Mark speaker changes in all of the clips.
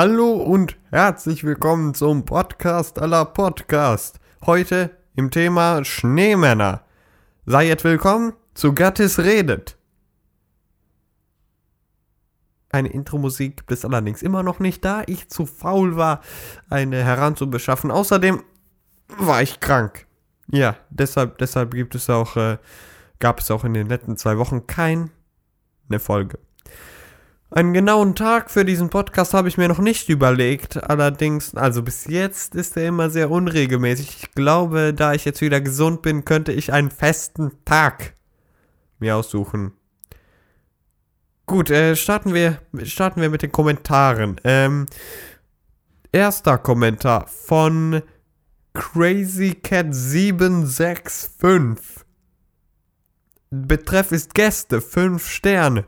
Speaker 1: Hallo und herzlich willkommen zum Podcast aller Podcast. Heute im Thema Schneemänner. Seid willkommen zu Gattis Redet. Eine Intro-Musik gibt es allerdings immer noch nicht, da ich zu faul war, eine heranzubeschaffen. Außerdem war ich krank. Ja, deshalb, deshalb gibt es auch, äh, gab es auch in den letzten zwei Wochen keine Folge. Einen genauen Tag für diesen Podcast habe ich mir noch nicht überlegt. Allerdings, also bis jetzt ist er immer sehr unregelmäßig. Ich glaube, da ich jetzt wieder gesund bin, könnte ich einen festen Tag mir aussuchen. Gut, äh, starten wir, starten wir mit den Kommentaren. Ähm, erster Kommentar von CrazyCat765. Betreff ist Gäste, 5 Sterne.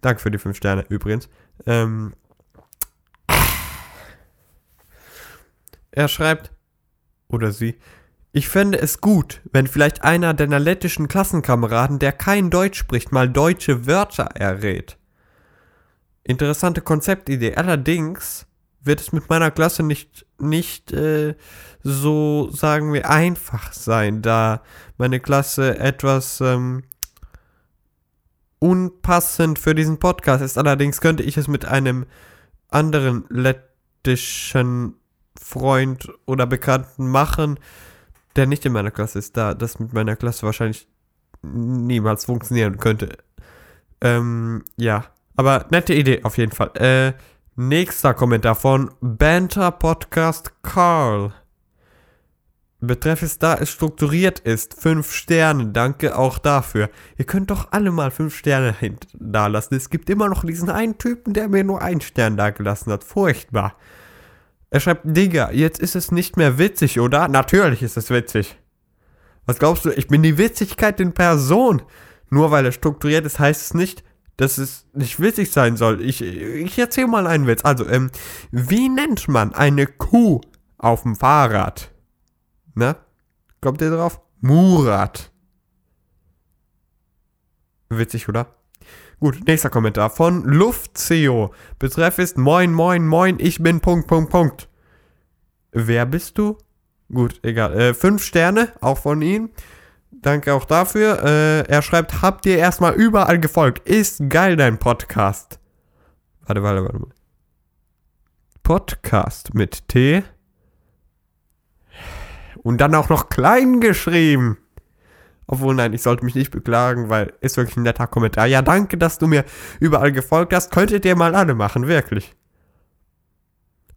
Speaker 1: Danke für die 5 Sterne übrigens. Ähm, er schreibt, oder sie, ich fände es gut, wenn vielleicht einer deiner lettischen Klassenkameraden, der kein Deutsch spricht, mal deutsche Wörter errät. Interessante Konzeptidee. Allerdings wird es mit meiner Klasse nicht, nicht äh, so, sagen wir, einfach sein, da meine Klasse etwas ähm, unpassend für diesen Podcast ist. Allerdings könnte ich es mit einem anderen lettischen Freund oder Bekannten machen, der nicht in meiner Klasse ist, da das mit meiner Klasse wahrscheinlich niemals funktionieren könnte. Ähm, ja. Aber nette Idee auf jeden Fall. Äh, nächster Kommentar von Banter Podcast Carl. Betreff ist, da es strukturiert ist. Fünf Sterne, danke auch dafür. Ihr könnt doch alle mal fünf Sterne da lassen. Es gibt immer noch diesen einen Typen, der mir nur einen Stern da gelassen hat. Furchtbar. Er schreibt, Digga, jetzt ist es nicht mehr witzig, oder? Natürlich ist es witzig. Was glaubst du? Ich bin die Witzigkeit in Person. Nur weil es strukturiert ist, heißt es nicht, dass es nicht witzig sein soll. Ich, ich erzähle mal einen Witz. Also, ähm, wie nennt man eine Kuh auf dem Fahrrad? Na? Kommt ihr drauf? Murat. Witzig, oder? Gut, nächster Kommentar von Luftzeo. Betreff ist Moin, Moin, Moin, ich bin Punkt, Punkt, Punkt. Wer bist du? Gut, egal. Äh, fünf Sterne, auch von ihm. Danke auch dafür. Äh, er schreibt, habt ihr erstmal überall gefolgt. Ist geil dein Podcast. Warte, warte, warte. Podcast mit T. Und dann auch noch klein geschrieben. Obwohl, nein, ich sollte mich nicht beklagen, weil ist wirklich ein netter Kommentar. Ja, danke, dass du mir überall gefolgt hast. Könntet ihr mal alle machen, wirklich.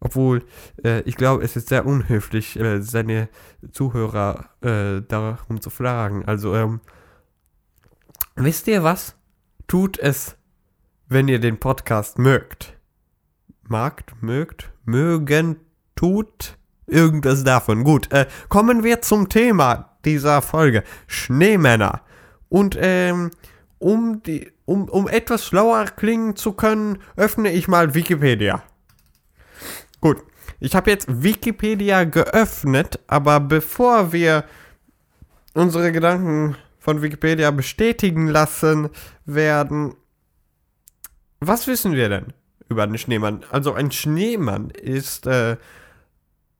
Speaker 1: Obwohl, äh, ich glaube, es ist sehr unhöflich, äh, seine Zuhörer äh, darum zu fragen. Also, ähm, wisst ihr was? Tut es, wenn ihr den Podcast mögt. Magt, mögt, mögen, tut Irgendwas davon. Gut, äh, kommen wir zum Thema dieser Folge. Schneemänner. Und ähm, um, die, um, um etwas schlauer klingen zu können, öffne ich mal Wikipedia. Gut, ich habe jetzt Wikipedia geöffnet, aber bevor wir unsere Gedanken von Wikipedia bestätigen lassen werden, was wissen wir denn über den Schneemann? Also ein Schneemann ist äh,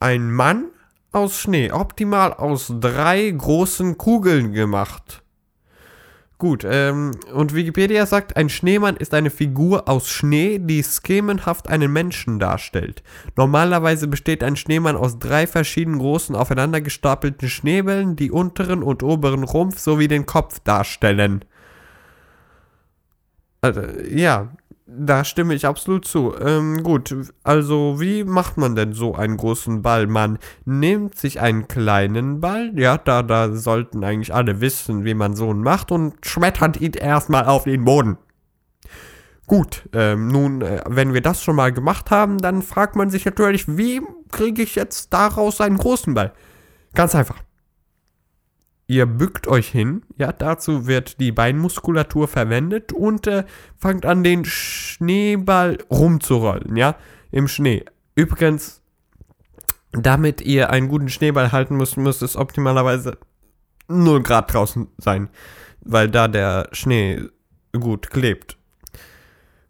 Speaker 1: ein Mann aus Schnee, optimal aus drei großen Kugeln gemacht. Gut, ähm, und Wikipedia sagt, ein Schneemann ist eine Figur aus Schnee, die schemenhaft einen Menschen darstellt. Normalerweise besteht ein Schneemann aus drei verschiedenen großen aufeinander gestapelten Schneebällen, die unteren und oberen Rumpf sowie den Kopf darstellen. Also, ja, da stimme ich absolut zu. Ähm, gut, also wie macht man denn so einen großen Ball? Man nimmt sich einen kleinen Ball, ja, da, da sollten eigentlich alle wissen, wie man so einen macht und schmettert ihn erstmal auf den Boden. Gut, ähm, nun, äh, wenn wir das schon mal gemacht haben, dann fragt man sich natürlich, wie kriege ich jetzt daraus einen großen Ball? Ganz einfach. Ihr bückt euch hin, ja, dazu wird die Beinmuskulatur verwendet und äh, fangt an, den Schneeball rumzurollen, ja, im Schnee. Übrigens, damit ihr einen guten Schneeball halten müsst, müsst es optimalerweise 0 Grad draußen sein, weil da der Schnee gut klebt.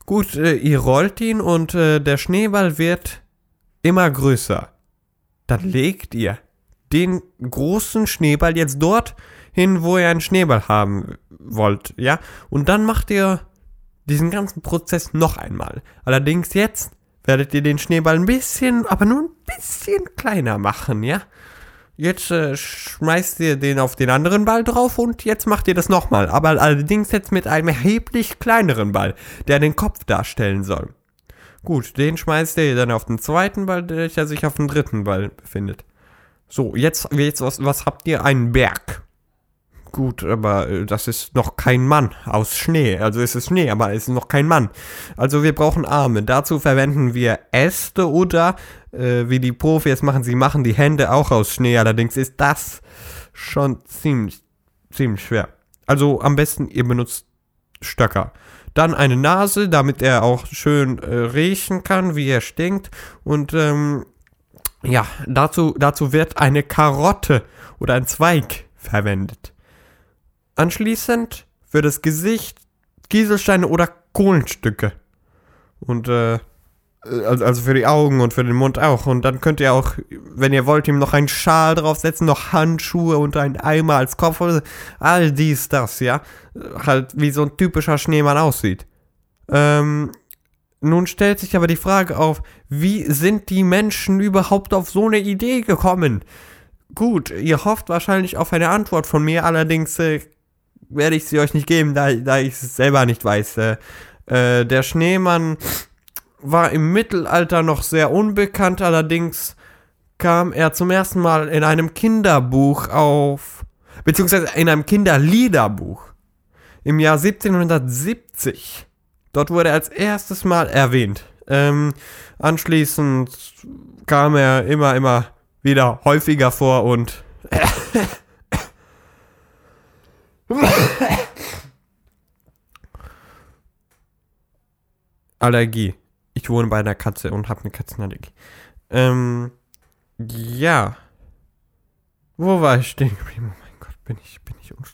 Speaker 1: Gut, äh, ihr rollt ihn und äh, der Schneeball wird immer größer. Dann legt ihr den großen Schneeball jetzt dort hin, wo ihr einen Schneeball haben wollt, ja? Und dann macht ihr diesen ganzen Prozess noch einmal. Allerdings jetzt werdet ihr den Schneeball ein bisschen, aber nur ein bisschen kleiner machen, ja? Jetzt äh, schmeißt ihr den auf den anderen Ball drauf und jetzt macht ihr das nochmal. Aber allerdings jetzt mit einem erheblich kleineren Ball, der den Kopf darstellen soll. Gut, den schmeißt ihr dann auf den zweiten Ball, der sich auf dem dritten Ball befindet. So, jetzt, jetzt was, was habt ihr? Einen Berg. Gut, aber äh, das ist noch kein Mann aus Schnee. Also es ist Schnee, aber es ist noch kein Mann. Also wir brauchen Arme. Dazu verwenden wir Äste oder, äh, wie die Profis machen, sie machen die Hände auch aus Schnee. Allerdings ist das schon ziemlich, ziemlich schwer. Also am besten ihr benutzt Stöcker. Dann eine Nase, damit er auch schön äh, riechen kann, wie er stinkt. Und ähm, ja, dazu, dazu wird eine Karotte oder ein Zweig verwendet. Anschließend für das Gesicht Kieselsteine oder Kohlenstücke. Und äh, also für die Augen und für den Mund auch. Und dann könnt ihr auch, wenn ihr wollt, ihm noch einen Schal draufsetzen, noch Handschuhe und einen Eimer als Koffer. All dies, das, ja. Halt wie so ein typischer Schneemann aussieht. Ähm, nun stellt sich aber die Frage auf, wie sind die Menschen überhaupt auf so eine Idee gekommen? Gut, ihr hofft wahrscheinlich auf eine Antwort von mir, allerdings äh, werde ich sie euch nicht geben, da, da ich es selber nicht weiß. Äh, äh, der Schneemann war im Mittelalter noch sehr unbekannt, allerdings kam er zum ersten Mal in einem Kinderbuch auf, beziehungsweise in einem Kinderliederbuch im Jahr 1770. Dort wurde er als erstes Mal erwähnt. Ähm, anschließend kam er immer, immer wieder häufiger vor und Allergie. Ich wohne bei einer Katze und habe eine Katzenallergie. Ähm, ja. Wo war ich stehen geblieben? Oh mein Gott, bin ich, bin ich unstrukturiert.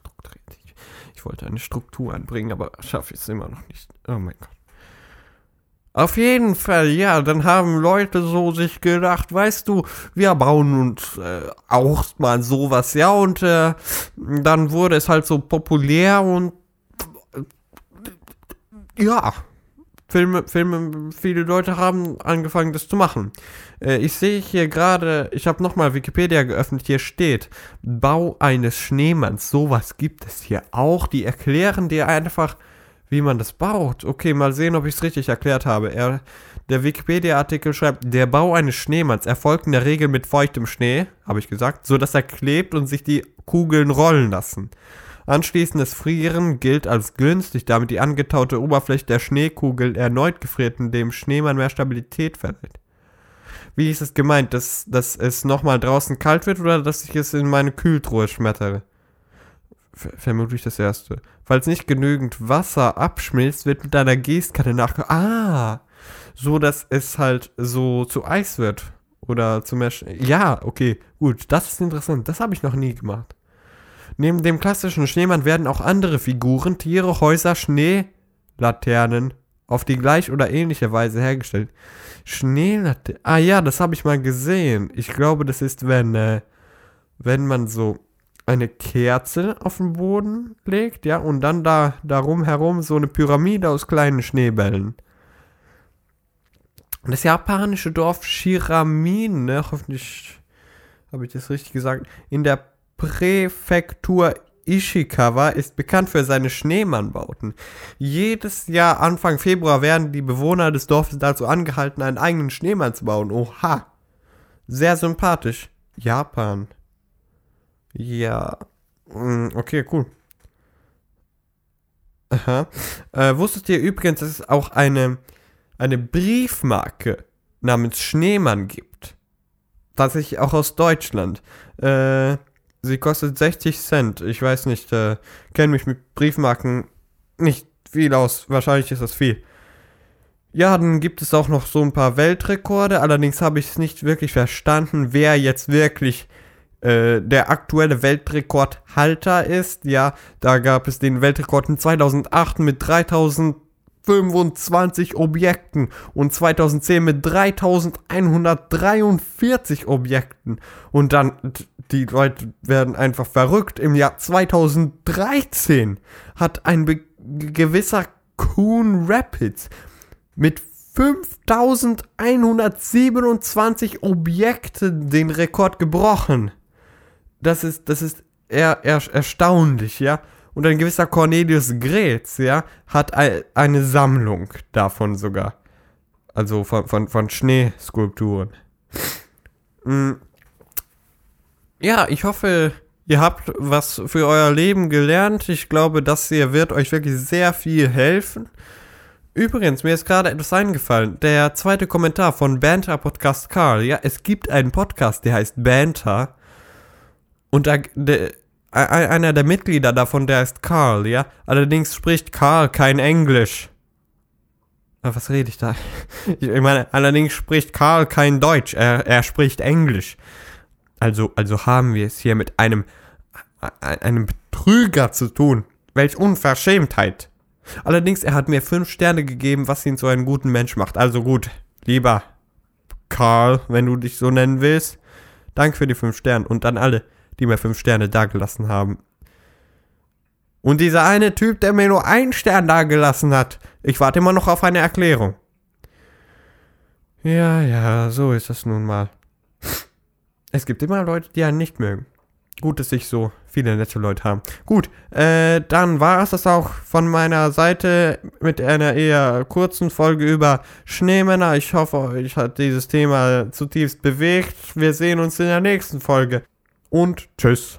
Speaker 1: Ich, wollte eine Struktur anbringen, aber schaffe ich es immer noch nicht. Oh mein Gott. Auf jeden Fall, ja, dann haben Leute so sich gedacht, weißt du, wir bauen uns äh, auch mal sowas, ja, und äh, dann wurde es halt so populär und äh, ja, Filme, Filme, viele Leute haben angefangen, das zu machen. Äh, ich sehe hier gerade, ich habe nochmal Wikipedia geöffnet, hier steht, Bau eines Schneemanns, sowas gibt es hier auch, die erklären dir einfach, wie man das baut. Okay, mal sehen, ob ich es richtig erklärt habe. Er, der Wikipedia-Artikel schreibt, der Bau eines Schneemanns erfolgt in der Regel mit feuchtem Schnee, habe ich gesagt, so dass er klebt und sich die Kugeln rollen lassen. Anschließendes Frieren gilt als günstig, damit die angetaute Oberfläche der Schneekugel erneut gefriert und dem Schneemann mehr Stabilität verleiht. Wie ist es gemeint, dass, dass es nochmal draußen kalt wird oder dass ich es in meine Kühltruhe schmettere? vermutlich das erste. Falls nicht genügend Wasser abschmilzt, wird mit einer Gießkanne nach. Ah! So, dass es halt so zu Eis wird. Oder zum Beispiel. Ja, okay, gut. Das ist interessant. Das habe ich noch nie gemacht. Neben dem klassischen Schneemann werden auch andere Figuren, Tiere, Häuser, Schneelaternen auf die gleich oder ähnliche Weise hergestellt. Schneelaternen. Ah ja, das habe ich mal gesehen. Ich glaube, das ist, wenn, äh, wenn man so eine Kerze auf den Boden legt, ja, und dann da darum herum so eine Pyramide aus kleinen Schneebällen. Das japanische Dorf Shiramine, hoffentlich habe ich das richtig gesagt, in der Präfektur Ishikawa ist bekannt für seine Schneemannbauten. Jedes Jahr Anfang Februar werden die Bewohner des Dorfes dazu angehalten, einen eigenen Schneemann zu bauen. Oha. Sehr sympathisch. Japan. Ja. Mm, okay, cool. Aha. Äh, wusstet ihr übrigens, dass es auch eine, eine Briefmarke namens Schneemann gibt? Tatsächlich auch aus Deutschland. Äh, sie kostet 60 Cent. Ich weiß nicht, äh, kenne mich mit Briefmarken nicht viel aus. Wahrscheinlich ist das viel. Ja, dann gibt es auch noch so ein paar Weltrekorde. Allerdings habe ich es nicht wirklich verstanden, wer jetzt wirklich äh, der aktuelle Weltrekordhalter ist. Ja, da gab es den Weltrekord in 2008 mit 3005 25 Objekten und 2010 mit 3143 Objekten. Und dann, die Leute werden einfach verrückt. Im Jahr 2013 hat ein Be gewisser Coon Rapids mit 5127 Objekten den Rekord gebrochen. Das ist, das ist eher, eher erstaunlich, ja. Und ein gewisser Cornelius Gretz, ja, hat eine Sammlung davon sogar. Also von, von, von Schneeskulpturen. Mm. Ja, ich hoffe, ihr habt was für euer Leben gelernt. Ich glaube, das hier wird euch wirklich sehr viel helfen. Übrigens, mir ist gerade etwas eingefallen. Der zweite Kommentar von Banter Podcast Karl. Ja, es gibt einen Podcast, der heißt Banter. Und da, einer der Mitglieder davon, der ist Karl, ja. Allerdings spricht Karl kein Englisch. Was rede ich da? Ich meine, allerdings spricht Karl kein Deutsch. Er, er spricht Englisch. Also, also haben wir es hier mit einem, einem Betrüger zu tun. Welch Unverschämtheit. Allerdings, er hat mir fünf Sterne gegeben, was ihn zu einem guten Mensch macht. Also gut, lieber Karl, wenn du dich so nennen willst. Danke für die fünf Sterne und an alle die mir fünf Sterne dagelassen haben. Und dieser eine Typ, der mir nur einen Stern dagelassen hat, ich warte immer noch auf eine Erklärung. Ja, ja, so ist es nun mal. Es gibt immer Leute, die einen nicht mögen. Gut, dass ich so viele nette Leute habe. Gut, äh, dann war es das auch von meiner Seite mit einer eher kurzen Folge über Schneemänner. Ich hoffe, euch hat dieses Thema zutiefst bewegt. Wir sehen uns in der nächsten Folge und tschüss.